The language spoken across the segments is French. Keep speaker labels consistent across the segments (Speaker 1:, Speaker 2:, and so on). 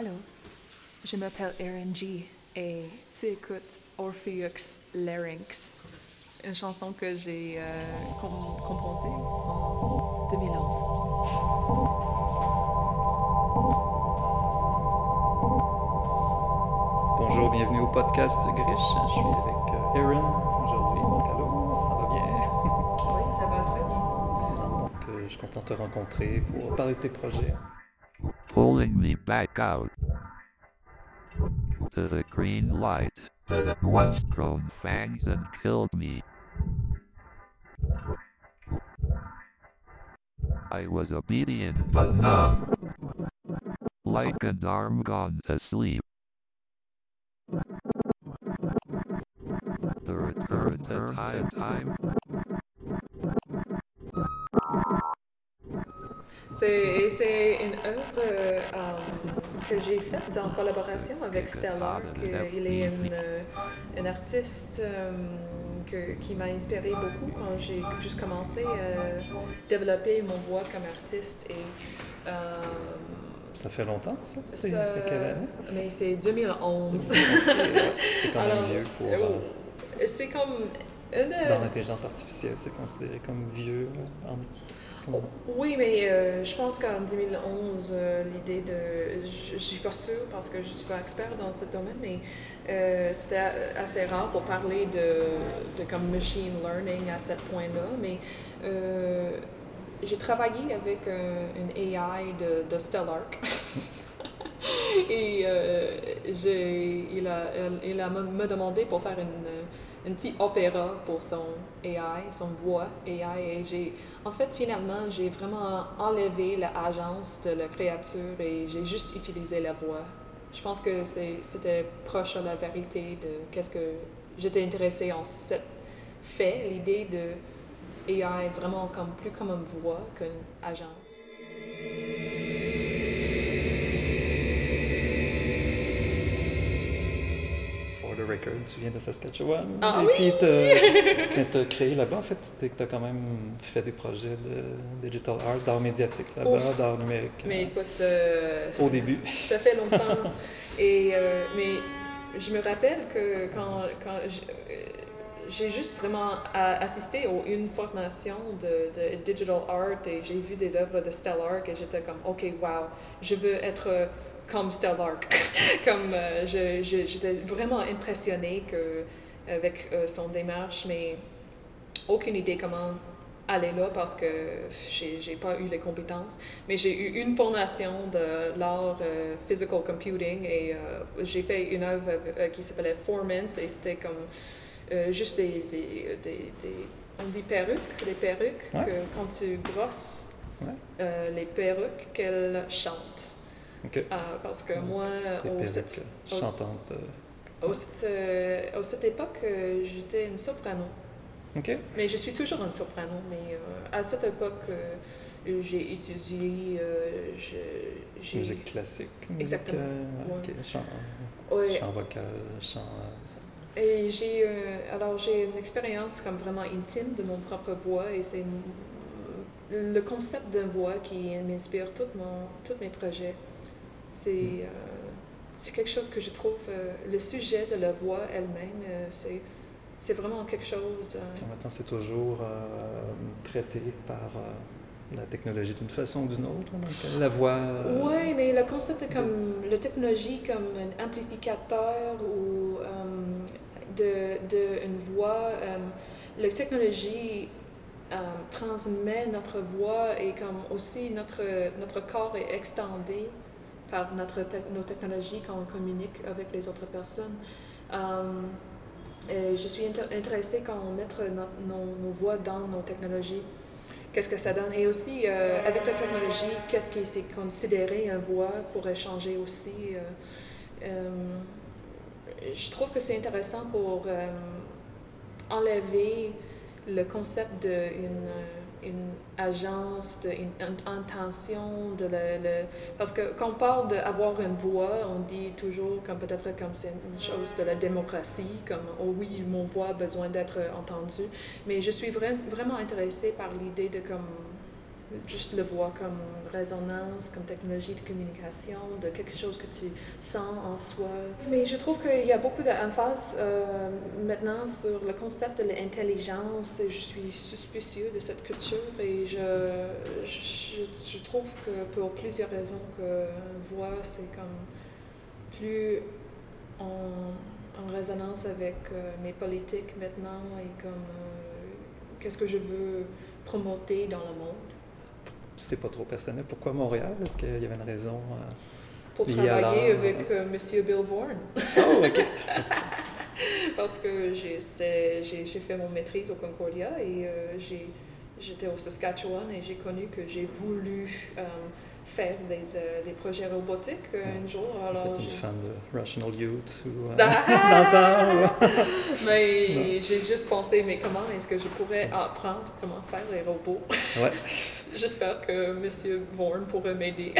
Speaker 1: Allô, je m'appelle Erin G et tu écoutes Orpheus Larynx, une chanson que j'ai euh, com- composée en 2011.
Speaker 2: Bonjour, bienvenue au podcast Grish. Je suis avec euh, Erin aujourd'hui. Donc, allô, ça va bien?
Speaker 1: Oui, ça va très bien.
Speaker 2: Excellent. Donc, euh, je suis content de te rencontrer pour parler de tes projets.
Speaker 3: Pulling me back out to the green light that had once grown fangs and killed me. I was obedient but numb, like an arm gone to sleep. The return to time,
Speaker 1: C'est une œuvre euh, que j'ai faite en collaboration avec Stellar. que il est une, euh, une artiste que- qui m'a inspiré beaucoup quand j'ai juste commencé à développer mon voix comme artiste. Et,
Speaker 2: Ça fait longtemps, ça? C'est quelle année?
Speaker 1: Mais c'est 2011.
Speaker 2: Ok, ouais. C'est quand même
Speaker 1: Alors,
Speaker 2: vieux pour...
Speaker 1: euh,
Speaker 2: euh,
Speaker 1: C'est comme une...
Speaker 2: dans l'intelligence artificielle, c'est considéré comme vieux. euh, en-
Speaker 1: Oui, mais euh, je pense qu'en 2011, euh, l'idée de... Je, suis pas sûre parce que je suis pas expert dans ce domaine, mais euh, c'était assez rare pour parler de, de comme machine learning à ce point-là. Mais j'ai travaillé avec un- une AI de, de Stellark. Et j'ai- il a, elle- il a me demandé pour faire une, une petite opéra pour son AI, son voix AI. Et j'ai, en fait, finalement, j'ai vraiment enlevé l'agence de la créature et j'ai juste utilisé la voix. Je pense que c'était proche à la vérité de qu'est-ce que j'étais intéressée en cette fait, l'idée de AI vraiment comme plus comme une voix qu'une agence.
Speaker 2: Tu viens de Saskatchewan.
Speaker 1: Ah
Speaker 2: et
Speaker 1: oui!
Speaker 2: puis, tu as créé là-bas, en fait, tu as quand même fait des projets de digital art, d'art médiatique là-bas, d'art numérique.
Speaker 1: Mais
Speaker 2: euh,
Speaker 1: écoute, euh,
Speaker 2: au début.
Speaker 1: ça fait longtemps. Et, euh, mais je me rappelle que quand, j'ai juste vraiment assisté à une formation de, de digital art et j'ai vu des œuvres de Stellark et j'étais comme, OK, wow, je veux être comme Stellark. comme euh, j'étais vraiment impressionnée que, avec euh, son démarche, mais aucune idée comment aller là parce que j'ai j'ai pas eu les compétences. Mais j'ai eu une formation de l'art euh, physical computing et euh, j'ai fait une œuvre euh, qui s'appelait Formance et c'était comme euh, juste des, des, des, des- on dit perruques, des perruques
Speaker 2: Ouais.
Speaker 1: que quand tu brosses
Speaker 2: Ouais.
Speaker 1: euh, les perruques qu'elles chantent.
Speaker 2: OK.
Speaker 1: Euh, parce que
Speaker 2: Ouais.
Speaker 1: moi,
Speaker 2: Les
Speaker 1: au,
Speaker 2: perruques
Speaker 1: cette,
Speaker 2: chantantes. euh,
Speaker 1: au cette, cette époque, euh, j'étais une soprano.
Speaker 2: OK.
Speaker 1: Mais je suis toujours une soprano, mais euh, à cette époque, euh, j'ai étudié, je-.
Speaker 2: Musique classique. musique,
Speaker 1: Exactement. Ouais.
Speaker 2: Chant,
Speaker 1: Ouais,
Speaker 2: chant vocal, chant.
Speaker 1: et j'ai, euh, alors j'ai une expérience comme vraiment intime de mon propre voix et c'est le concept d'une voix qui m'inspire tout mon, tous mes projets. C'est, euh, c'est quelque chose que je trouve, euh, le sujet de la voix elle-même, euh, c'est, c'est vraiment quelque chose... euh,
Speaker 2: temps, c'est toujours traité par la technologie d'une façon ou d'une autre. hein, la voix.
Speaker 1: Oui, mais le concept de comme la technologie comme un amplificateur ou de, de une voix, la technologie transmet notre voix et comme aussi notre, notre corps est extendé par notre nos technologies quand on communique avec les autres personnes. Euh, je suis intéressée quand on met nos, nos voix dans nos technologies qu'est-ce que ça donne? Et aussi, euh, avec la technologie, qu'est-ce qui c'est considéré une voix pour échanger aussi. euh, je trouve que c'est intéressant pour enlever le concept d'une une agence, d'une intention, de le, le- parce que quand on parle d'avoir une voix, on dit toujours comme peut-être comme c'est une chose de la démocratie, comme oh oui, mon voix a besoin d'être entendue, mais je suis vra- vraiment intéressée par l'idée de comme juste le voir comme résonance, comme technologie de communication, de quelque chose que tu sens en soi. Mais je trouve qu'il y a beaucoup d'emphase euh, maintenant sur le concept de l'intelligence je suis suspicieux de cette culture et je, je, je trouve que pour plusieurs raisons que voix, c'est comme plus en, en résonance avec euh, mes politiques maintenant et comme euh, qu'est-ce que je veux promoter dans le monde.
Speaker 2: C'est pas trop personnel. Pourquoi Montréal? Est-ce qu'il y avait une raison? euh,
Speaker 1: Pour travailler avec euh, Monsieur Bill Vaughan.
Speaker 2: Oh, OK.
Speaker 1: Parce que j'ai fait mon maîtrise au Concordia et euh, j'ai- j'étais au Saskatchewan et j'ai connu que j'ai voulu euh, faire des, euh, des projets robotiques euh, un jour. Alors,
Speaker 2: une fan de Rational Youth ou... euh,
Speaker 1: Ah! Mais j'ai juste pensé, mais comment est-ce que je pourrais apprendre comment faire les robots?
Speaker 2: Ouais.
Speaker 1: J'espère que Monsieur Vaughan pourrait m'aider.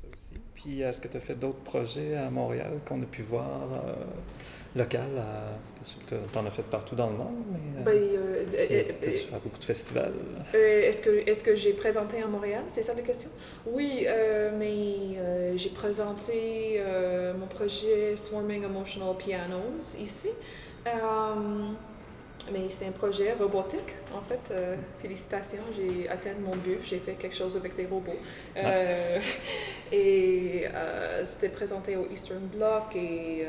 Speaker 2: Ça aussi. Puis, est-ce que tu as fait d'autres projets à Montréal qu'on a pu voir euh, local? à- tu en as fait partout dans le monde, mais...
Speaker 1: Ben,
Speaker 2: euh,
Speaker 1: euh,
Speaker 2: et
Speaker 1: euh, euh,
Speaker 2: faire beaucoup de festivals?
Speaker 1: Euh, est-ce que, est que j'ai présenté à Montréal? C'est ça la question? Oui, euh, mais euh, j'ai présenté euh, mon projet Swarming Emotional Pianos ici. Euh, mais c'est un projet robotique, en fait. Euh, félicitations, j'ai atteint mon but. J'ai fait quelque chose avec les robots. Euh, et euh, c'était présenté au Eastern Bloc et...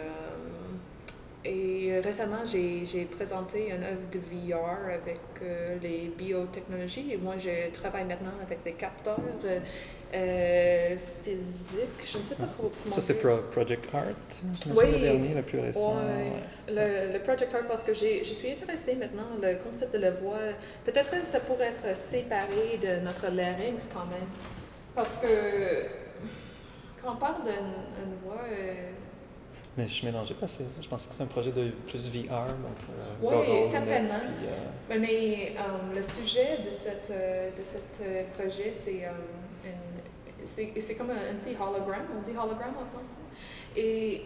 Speaker 1: euh, et récemment, j'ai présenté une œuvre de VR avec euh, les biotechnologies. Et moi, je travaille maintenant avec des capteurs euh, euh, physiques. Je ne sais pas comment
Speaker 2: Ça, c'est. Pro- Project Art,
Speaker 1: Oui.
Speaker 2: le dernier, le plus récent.
Speaker 1: Ouais.
Speaker 2: ouais.
Speaker 1: Le, le Project Art, parce que je suis intéressée maintenant, le concept de la voix, peut-être que ça pourrait être séparé de notre larynx quand même. Parce que quand on parle d'une une voix... euh,
Speaker 2: Mais je suis mélangé parce que je pensais que c'était un projet de plus VR, donc... euh,
Speaker 1: Oui, certainement.
Speaker 2: puis, euh,
Speaker 1: Mais, mais, euh, le sujet de, cette, euh, de projet, c'est c'est comme un, un petit hologramme, on dit hologramme en français. Et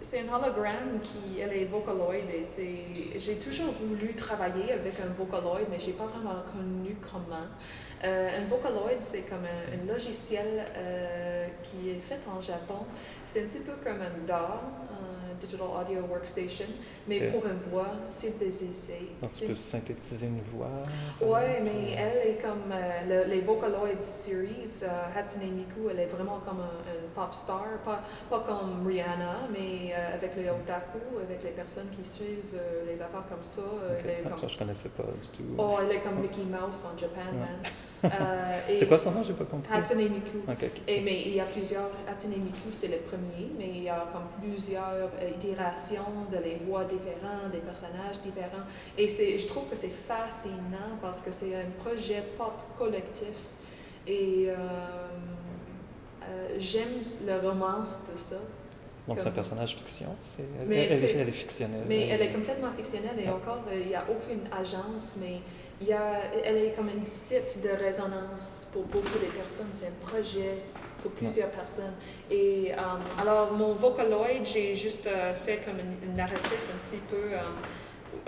Speaker 1: c'est un hologramme qui elle est Vocaloid et c'est j'ai toujours voulu travailler avec un Vocaloid mais j'ai pas vraiment connu comment. Euh, un Vocaloid c'est comme un, un logiciel euh, qui est fait en Japon. C'est un petit peu comme un DAW, un Digital Audio Workstation, mais pour une voix synthésée.
Speaker 2: donc, tu peux synthétiser une voix.
Speaker 1: Ouais,
Speaker 2: peut-être,
Speaker 1: mais elle est comme euh, le- les Vocaloid series. euh, Hatsune Miku, elle est vraiment comme un, un pop star, pas, pas comme Rihanna, mais euh, avec les otaku, avec les personnes qui suivent euh, les affaires comme ça. euh,
Speaker 2: Ok.
Speaker 1: elle est
Speaker 2: Ah,
Speaker 1: comme-
Speaker 2: ça, je connaissais pas du tout.
Speaker 1: Oh, elle est comme Mickey Mouse en Japan,
Speaker 2: Ouais.
Speaker 1: man.
Speaker 2: C'est quoi son nom? J'ai pas compris.
Speaker 1: Hatsune Miku. Et, mais il y a plusieurs, Hatsune Miku c'est le premier, mais il y a comme plusieurs itérations de les voix différentes, des personnages différents. Et je trouve que c'est fascinant parce que c'est un projet pop collectif. Et euh, euh, j'aime le romance de ça.
Speaker 2: Donc, c'est un personnage fiction. C'est... Elle,
Speaker 1: Mais
Speaker 2: elle, est fictionnelle.
Speaker 1: Mais elle est complètement fictionnelle et
Speaker 2: Ah.
Speaker 1: encore, euh, il n'y a aucune agence, mais il y a, elle est comme un site de résonance pour beaucoup de personnes. C'est un projet pour plusieurs personnes. Et euh, alors, mon Vocaloid, j'ai juste euh, fait comme un, narratif un petit peu,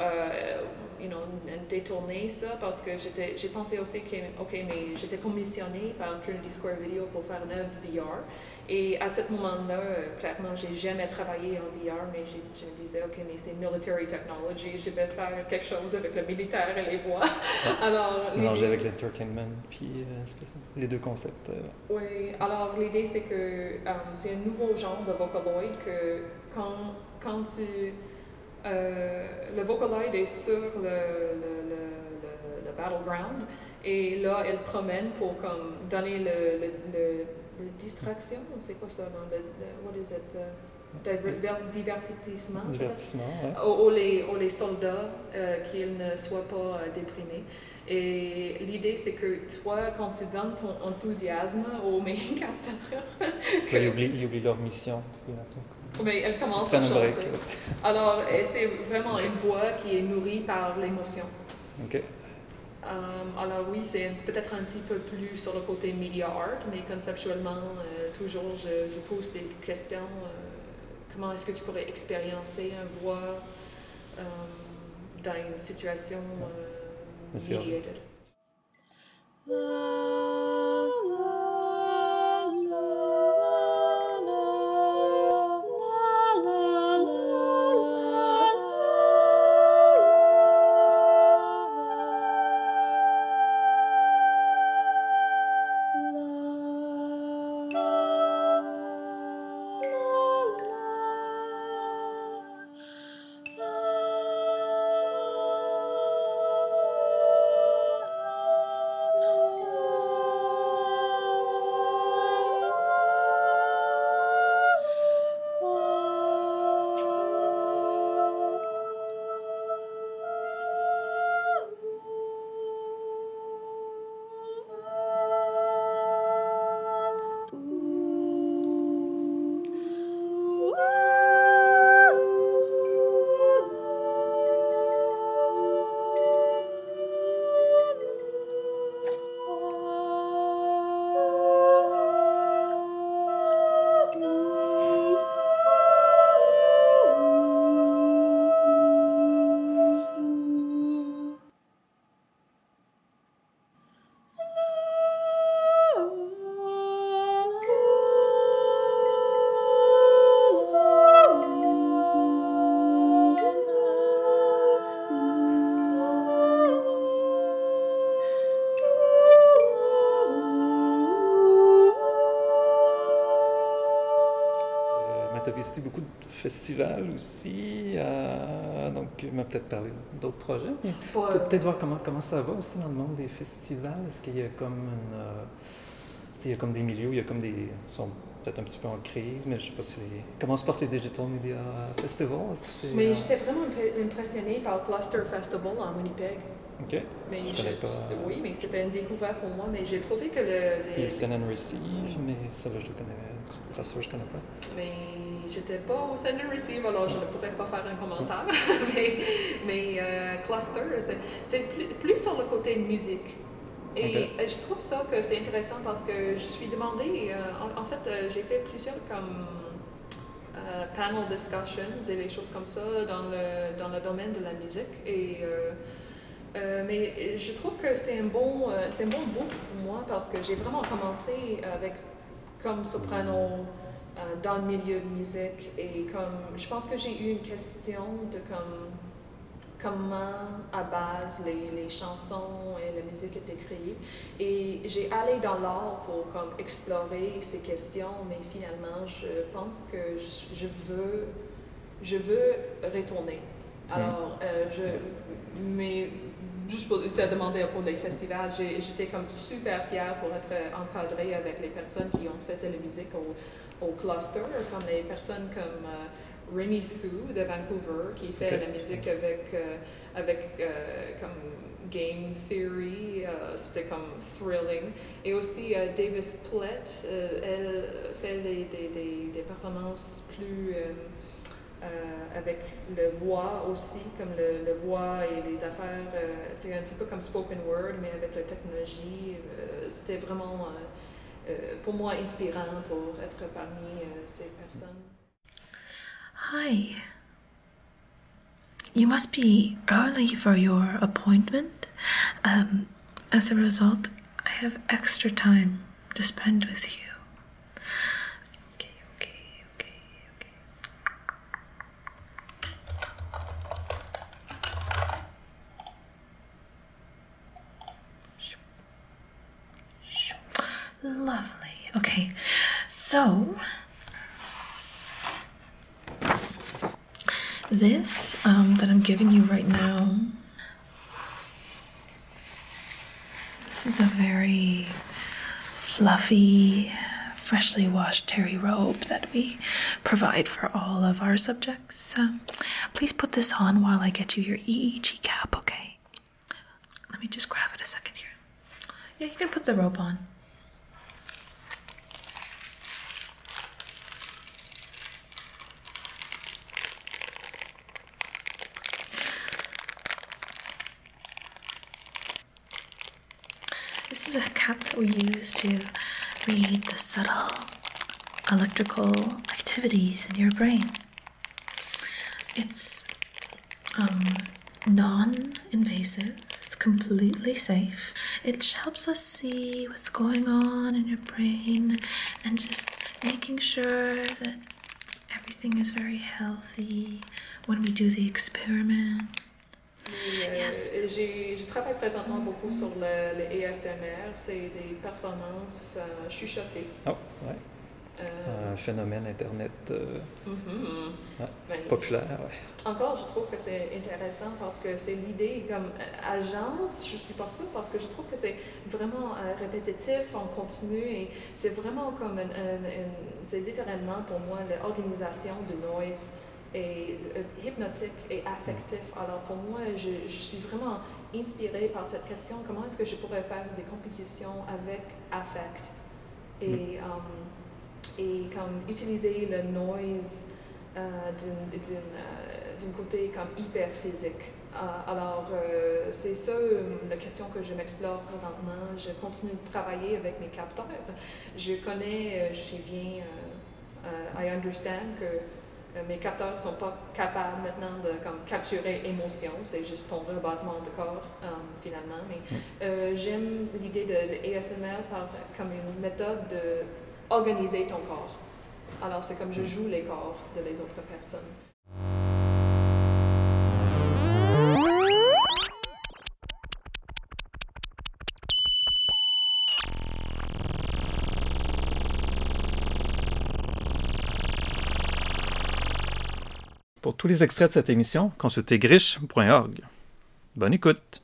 Speaker 1: euh, you know, détourné ça parce que j'ai pensé aussi que, ok, mais j'étais commissionnée par Trinity Square Video pour faire une œuvre VR. Et à ce moment-là, euh, clairement, j'ai jamais travaillé en VR, mais je me disais, OK, mais c'est military technology, je vais faire quelque chose avec le militaire et les voix. Alors,
Speaker 2: Mélangé avec l'entertainment, puis euh, les deux concepts. euh,
Speaker 1: oui, alors l'idée c'est que c'est un nouveau genre de Vocaloid que quand, quand tu. Euh, le Vocaloid est sur le, le, le, le- le Battleground Et là, elle promène pour comme donner le, le, le- le distraction, c'est quoi ça dans le, what is it, the diver- divertissement?
Speaker 2: Divertissement, ouais.
Speaker 1: aux, aux les, aux les soldats euh, qu'ils ne soient pas euh, déprimés. Et l'idée, c'est que toi, quand tu donnes ton enthousiasme aux capteurs, que-
Speaker 2: Ils oublient, ils oublient leur mission.
Speaker 1: Mais elle commence à chanter. Alors, c'est vraiment une voix qui est nourrie par l'émotion.
Speaker 2: OK.
Speaker 1: Euh, alors oui, c'est peut-être un petit peu plus sur le côté media art, mais conceptuellement, euh, toujours, je, je pose ces questions. euh, comment est-ce que tu pourrais expériencer un voix euh, dans une situation euh,
Speaker 2: Mais? Euh, tu as visité beaucoup de festivals aussi. euh, donc, tu m'as peut-être parlé d'autres projets. mais Peut- Peut-être voir comment, comment ça va aussi dans le monde des festivals. Est-ce qu'il y a comme une. euh, tu sais, il y a comme des milieux, il y a comme des. ils sont peut-être un petit peu en crise, mais je sais pas si. les- Comment se portent les Digital Media Festivals?
Speaker 1: Mais
Speaker 2: euh,
Speaker 1: j'étais vraiment impressionnée par le Cluster Festival en Winnipeg.
Speaker 2: OK.
Speaker 1: Mais
Speaker 2: Je connais pas.
Speaker 1: Oui, mais c'était une découverte pour moi, mais j'ai trouvé que le, les-
Speaker 2: Send and Receive, mais ça, là, je le connais. Crossover, je connais pas.
Speaker 1: Mais j'étais pas au send and receive, alors je ne pourrais pas faire un commentaire. mais mais euh, Cluster, c'est- plus, plus sur le côté musique. Et je trouve ça que c'est intéressant parce que je suis demandée, euh, en, en fait, euh, j'ai fait plusieurs comme euh, panel discussions et des choses comme ça dans le, dans le domaine de la musique. Et, euh, mais je trouve que c'est un bon, euh, c'est bon book pour moi parce que j'ai vraiment commencé avec comme soprano dans le milieu de musique. Et comme je pense que j'ai eu une question de comme comment à base les, les chansons et la musique étaient créées et j'ai allé dans l'art pour comme explorer ces questions mais finalement je pense que je, je veux je veux retourner. Alors euh, je mais juste pour tu as demandé pour les festivals j'étais comme super fière pour être encadrée avec les personnes qui ont fait la musique au, au cluster comme les personnes comme euh, Remy Sue de Vancouver qui fait la musique avec euh, avec euh, comme game theory euh, c'était comme thrilling. Et aussi euh, Davis Plett euh, elle fait des, des, des, des performances plus euh, avec le voix aussi, comme le, le voix et les affaires, euh, c'est un petit peu comme spoken word, mais avec la technologie, euh, c'était vraiment euh, pour moi inspirant pour être parmi ces personnes.
Speaker 4: Hi. You must be early for your appointment. Um, as a result, I have extra time to spend with you. Lovely. Okay, so this um, that I'm giving you right now This is a very fluffy, freshly washed terry robe that we provide for all of our subjects. Um, please put this on while I get you your EEG cap, okay? Let me just grab it a second here. Yeah, you can put the robe on. This is a cap that we use to read the subtle electrical activities in your brain. It's um, non invasive, it's completely safe. It helps us see what's going on in your brain and just making sure that everything is very healthy when we do the experiment.
Speaker 1: Euh,
Speaker 4: Yes.
Speaker 1: j'ai- Je travaille présentement beaucoup sur le, le ASMR. C'est des performances euh, chuchotées.
Speaker 2: Oh, ouais.
Speaker 1: Euh,
Speaker 2: Un phénomène Internet euh,
Speaker 1: mhm.
Speaker 2: Ouais.
Speaker 1: Ben,
Speaker 2: populaire, ouais.
Speaker 1: Encore, je trouve que c'est intéressant parce que c'est l'idée comme euh, agence, je suis pas sûre parce que je trouve que c'est vraiment euh, répétitif, on continue et c'est vraiment comme c'est littéralement pour moi l'organisation de noise et euh, hypnotique et affectif. Alors pour moi, je, je suis vraiment inspirée par cette question, comment est-ce que je pourrais faire des compositions avec affect? Et, euh, et comme utiliser le noise euh, euh, d'un côté comme hyper physique. Euh, alors, euh, c'est ça euh, la question que je m'explore présentement. Je continue de travailler avec mes capteurs. Je connais, euh, je suis bien, euh, euh, I understand que euh, mes capteurs ne sont pas capables maintenant de comme, capturer émotion, c'est juste ton rebattement de corps euh, finalement. Mais euh, j'aime l'idée de l'ASMR comme une méthode de organiser ton corps. Alors, c'est comme je joue les corps de les autres personnes.
Speaker 2: Pour tous les extraits de cette émission, consultez griche.org. Bonne écoute!